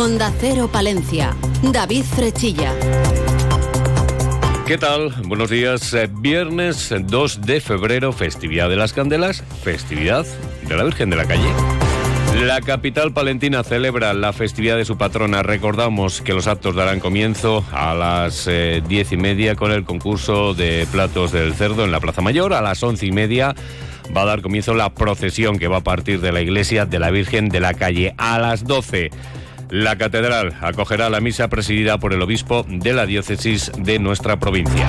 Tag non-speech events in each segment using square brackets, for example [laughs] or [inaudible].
Onda Cero Palencia. David Frechilla. ¿Qué tal? Buenos días. Eh, Viernes 2 de febrero, festividad de las Candelas, festividad de la Virgen de la Calle. La capital palentina celebra la festividad de su patrona. Recordamos que los actos darán comienzo a las eh, diez y media con el concurso de platos del cerdo en la Plaza Mayor. A las once y media va a dar comienzo la procesión que va a partir de la iglesia de la Virgen de la Calle. A las doce la catedral acogerá la misa presidida por el obispo de la diócesis de nuestra provincia.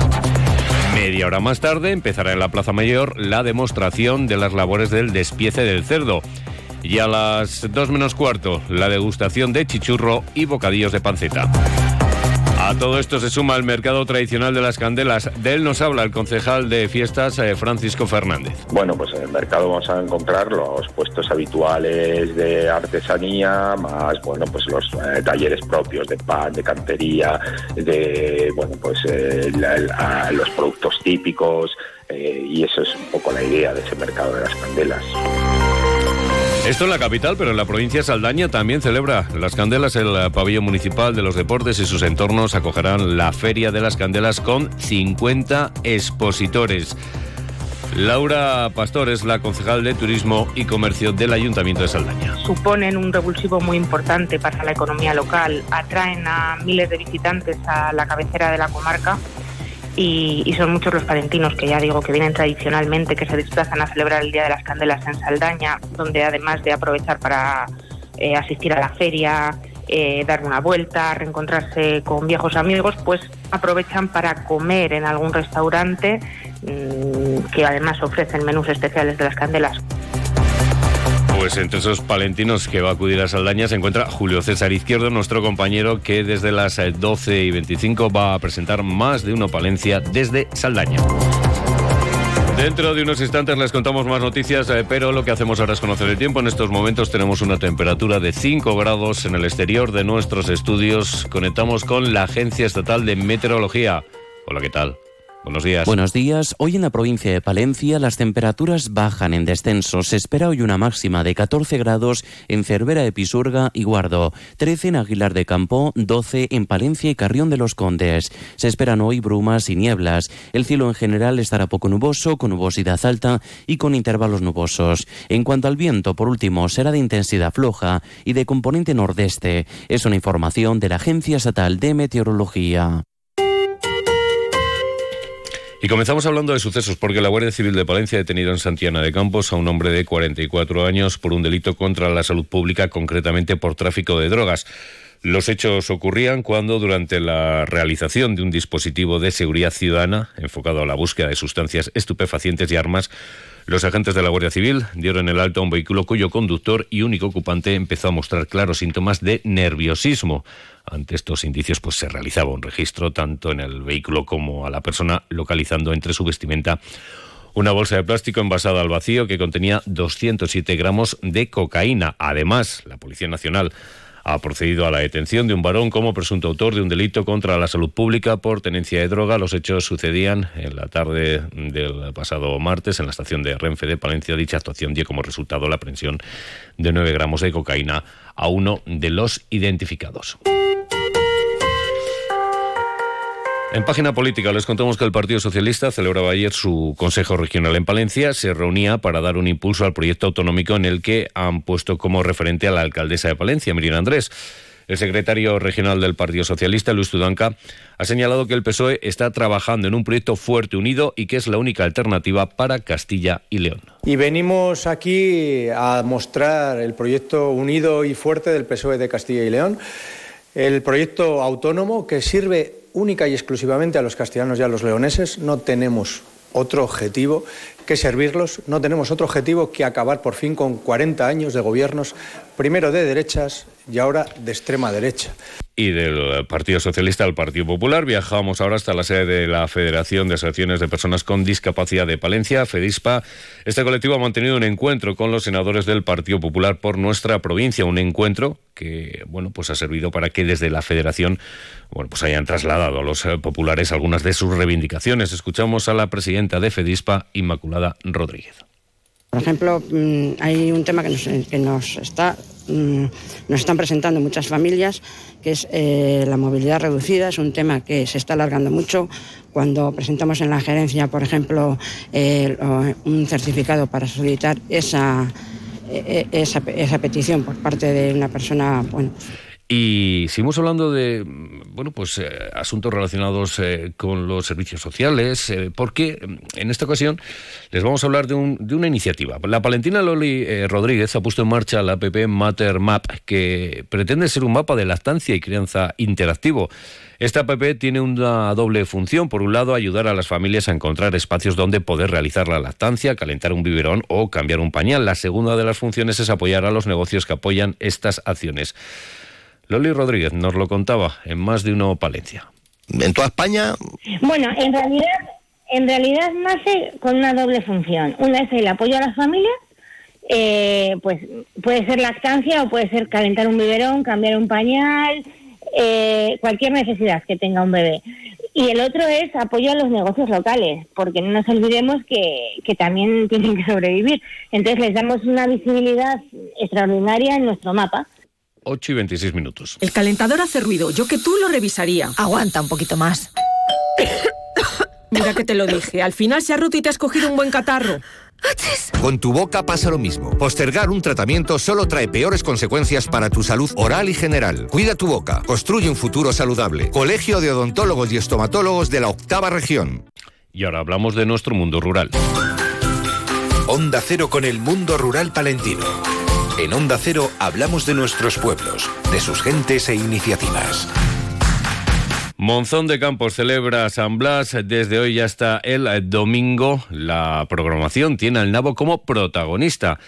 Media hora más tarde empezará en la Plaza Mayor la demostración de las labores del despiece del cerdo. Y a las dos menos cuarto, la degustación de chichurro y bocadillos de panceta. Todo esto se suma el mercado tradicional de las candelas. De él nos habla el concejal de fiestas, eh, Francisco Fernández. Bueno, pues en el mercado vamos a encontrar los puestos habituales de artesanía, más bueno, pues los eh, talleres propios de pan, de cantería, de bueno, pues eh, los productos típicos y eso es un poco la idea de ese mercado de las candelas. Esto en la capital, pero en la provincia de Saldaña también celebra las candelas. El pabellón municipal de los deportes y sus entornos acogerán la Feria de las Candelas con 50 expositores. Laura Pastor es la concejal de Turismo y Comercio del Ayuntamiento de Saldaña. Suponen un revulsivo muy importante para la economía local, atraen a miles de visitantes a la cabecera de la comarca y, son muchos los palentinos que ya digo que vienen tradicionalmente, que se desplazan a celebrar el Día de las Candelas en Saldaña, donde además de aprovechar para eh, asistir a la feria, eh, dar una vuelta, reencontrarse con viejos amigos, pues aprovechan para comer en algún restaurante mm, que además ofrecen menús especiales de las candelas. Pues entre esos palentinos que va a acudir a Saldaña se encuentra Julio César Izquierdo, nuestro compañero que desde las 12 y 25 va a presentar más de uno Palencia desde Saldaña. Dentro de unos instantes les contamos más noticias, eh, pero lo que hacemos ahora es conocer el tiempo. En estos momentos tenemos una temperatura de 5 grados en el exterior de nuestros estudios. Conectamos con la Agencia Estatal de Meteorología. Hola, ¿qué tal? Buenos días. Buenos días. Hoy en la provincia de Palencia las temperaturas bajan en descenso. Se espera hoy una máxima de 14 grados en Cervera de Pisurga y Guardo, 13 en Aguilar de Campo, 12 en Palencia y Carrión de los Condes. Se esperan hoy brumas y nieblas. El cielo en general estará poco nuboso, con nubosidad alta y con intervalos nubosos. En cuanto al viento, por último, será de intensidad floja y de componente nordeste. Es una información de la Agencia Estatal de Meteorología. Y comenzamos hablando de sucesos porque la Guardia Civil de Palencia ha detenido en Santiana de Campos a un hombre de 44 años por un delito contra la salud pública, concretamente por tráfico de drogas. Los hechos ocurrían cuando, durante la realización de un dispositivo de seguridad ciudadana enfocado a la búsqueda de sustancias estupefacientes y armas, los agentes de la Guardia Civil dieron el alto a un vehículo cuyo conductor y único ocupante empezó a mostrar claros síntomas de nerviosismo. Ante estos indicios, pues se realizaba un registro tanto en el vehículo como a la persona, localizando entre su vestimenta una bolsa de plástico envasada al vacío que contenía 207 gramos de cocaína. Además, la Policía Nacional ha procedido a la detención de un varón como presunto autor de un delito contra la salud pública por tenencia de droga. Los hechos sucedían en la tarde del pasado martes en la estación de Renfe de Palencia. Dicha actuación dio como resultado la aprehensión de 9 gramos de cocaína a uno de los identificados. En página política les contamos que el Partido Socialista celebraba ayer su Consejo Regional en Palencia. Se reunía para dar un impulso al proyecto autonómico en el que han puesto como referente a la alcaldesa de Palencia, Miriam Andrés. El secretario regional del Partido Socialista, Luis Tudanca, ha señalado que el PSOE está trabajando en un proyecto fuerte, unido y que es la única alternativa para Castilla y León. Y venimos aquí a mostrar el proyecto unido y fuerte del PSOE de Castilla y León, el proyecto autónomo que sirve única y exclusivamente a los castellanos y a los leoneses. No tenemos otro objetivo que servirlos, no tenemos otro objetivo que acabar por fin con 40 años de gobiernos, primero de derechas y ahora de extrema derecha y del Partido Socialista al Partido Popular. Viajamos ahora hasta la sede de la Federación de Asociaciones de Personas con Discapacidad de Palencia, FEDISPA. Este colectivo ha mantenido un encuentro con los senadores del Partido Popular por nuestra provincia, un encuentro que bueno, pues ha servido para que desde la Federación bueno, pues hayan trasladado a los eh, populares algunas de sus reivindicaciones. Escuchamos a la presidenta de FEDISPA, Inmaculada Rodríguez. Por ejemplo, mm, hay un tema que nos, está mm, nos están presentando muchas familias, que es eh, la movilidad reducida, es un tema que se está alargando mucho. Cuando presentamos en la gerencia, por ejemplo, un certificado para solicitar esa, e, e, esa, petición por parte de una persona, y seguimos hablando de bueno, pues eh, asuntos relacionados eh, con los servicios sociales, eh, porque mm, en esta ocasión les vamos a hablar de, un, de una iniciativa. La palentina Loli Rodríguez ha puesto en marcha la app Matter Map, que pretende ser un mapa de lactancia y crianza interactivo. Esta app tiene una doble función. Por un lado, ayudar a las familias a encontrar espacios donde poder realizar la lactancia, calentar un biberón o cambiar un pañal. La segunda de las funciones es apoyar a los negocios que apoyan estas acciones. Loli Rodríguez nos lo contaba en más de uno Palencia. ¿En toda España? Bueno, en realidad, en realidad nace con una doble función. Una es el apoyo a las familias, eh, pues puede ser lactancia o puede ser calentar un biberón, cambiar un pañal, eh, cualquier necesidad que tenga un bebé. Y el otro es apoyo a los negocios locales, porque no nos olvidemos que, que también [laughs] tienen que sobrevivir. Entonces les damos una visibilidad extraordinaria en nuestro mapa. 8 y 26 minutos. El calentador hace ruido. Yo que tú lo revisaría. Aguanta un poquito más. Mira que te lo dije. Al final se ha roto y te has cogido un buen catarro. Con tu boca pasa lo mismo. Postergar un tratamiento solo trae peores consecuencias para tu salud oral y general. Cuida tu boca. Construye un futuro saludable. Colegio de Odontólogos y Estomatólogos de la Octava Región. Y ahora hablamos de nuestro mundo rural. Onda Cero con el mundo rural palentino. En Onda Cero hablamos de nuestros pueblos, de sus gentes e iniciativas. Monzón de Campos celebra San Blas desde hoy hasta el domingo. La programación tiene al nabo como protagonista.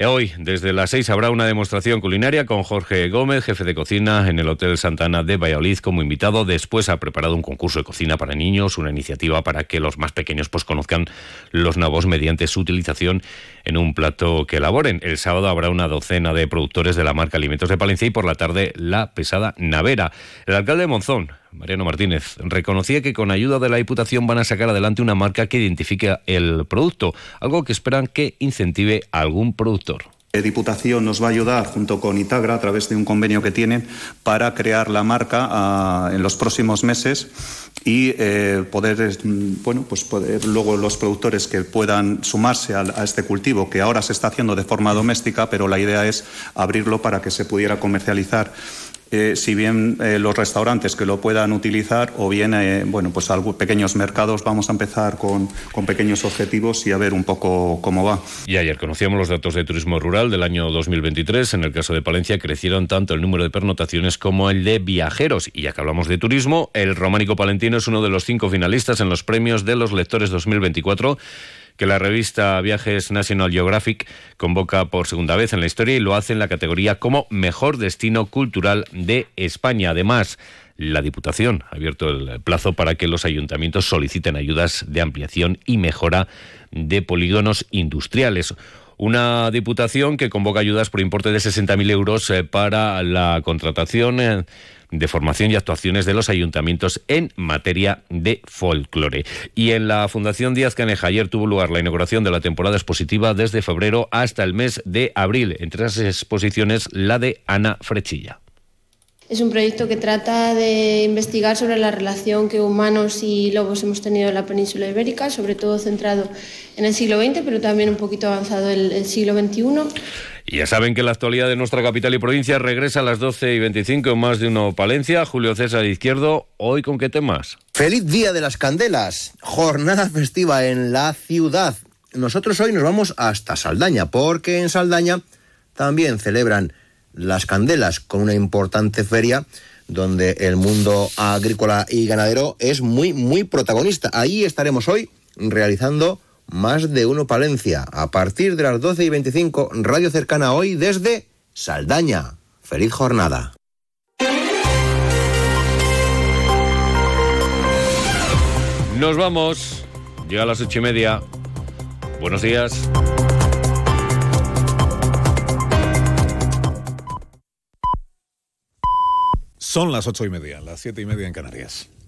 Eh, hoy, desde las seis, habrá una demostración culinaria con Jorge Gómez, jefe de cocina en el Hotel Santana de Valladolid, como invitado. Después ha preparado un concurso de cocina para niños, una iniciativa para que los más pequeños pues, conozcan los nabos mediante su utilización en un plato que elaboren. El sábado habrá una docena de productores de la marca Alimentos de Palencia y por la tarde la pesada Navera. El alcalde de Monzón, Mariano Martínez, reconocía que con ayuda de la Diputación van a sacar adelante una marca que identifique el producto, algo que esperan que incentive a algún productor. La Diputación nos va a ayudar junto con Itagra a través de un convenio que tienen para crear la marca ah, en los próximos meses y eh, poder, bueno, pues poder luego los productores que puedan sumarse a, este cultivo que ahora se está haciendo de forma doméstica, pero la idea es abrirlo para que se pudiera comercializar eh, si bien eh, los restaurantes que lo puedan utilizar o bien, eh, bueno, pues pequeños mercados, vamos a empezar con, con, pequeños objetivos y a ver un poco cómo va. Y ayer conocíamos los datos de turismo rural del año 2023. En el caso de Palencia crecieron tanto el número de pernotaciones como el de viajeros. Y ya que hablamos de turismo, el románico palentino es uno de los cinco finalistas en los premios de los lectores 2024 que la revista Viajes National Geographic convoca por segunda vez en la historia y lo hace en la categoría como Mejor Destino Cultural de España. Además, la Diputación ha abierto el plazo para que los ayuntamientos soliciten ayudas de ampliación y mejora de polígonos industriales. Una diputación que convoca ayudas por importe de 60.000 euros eh, para la contratación eh, de formación y actuaciones de los ayuntamientos en materia de folclore. Y en la Fundación Díaz Caneja ayer tuvo lugar la inauguración de la temporada expositiva desde febrero hasta el mes de abril. Entre esas exposiciones, la de Ana Frechilla. Es un proyecto que trata de investigar sobre la relación que humanos y lobos hemos tenido en la península ibérica, sobre todo centrado en el siglo XX, pero también un poquito avanzado el, el siglo XXI. Y ya saben que la actualidad de nuestra capital y provincia regresa a las 12 y 25 en más de uno Palencia. Julio César Izquierdo, ¿hoy con qué temas? Feliz Día de las Candelas, jornada festiva en la ciudad. Nosotros hoy nos vamos hasta Saldaña, porque en Saldaña también celebran las Candelas con una importante feria donde el mundo agrícola y ganadero es muy, muy protagonista. Ahí estaremos hoy realizando más de uno Palencia. A partir de las 12 y 25, radio cercana hoy desde Saldaña. Feliz jornada. Nos vamos. Llega a las ocho y media. Buenos días. Son las ocho y media, las siete y media en Canarias.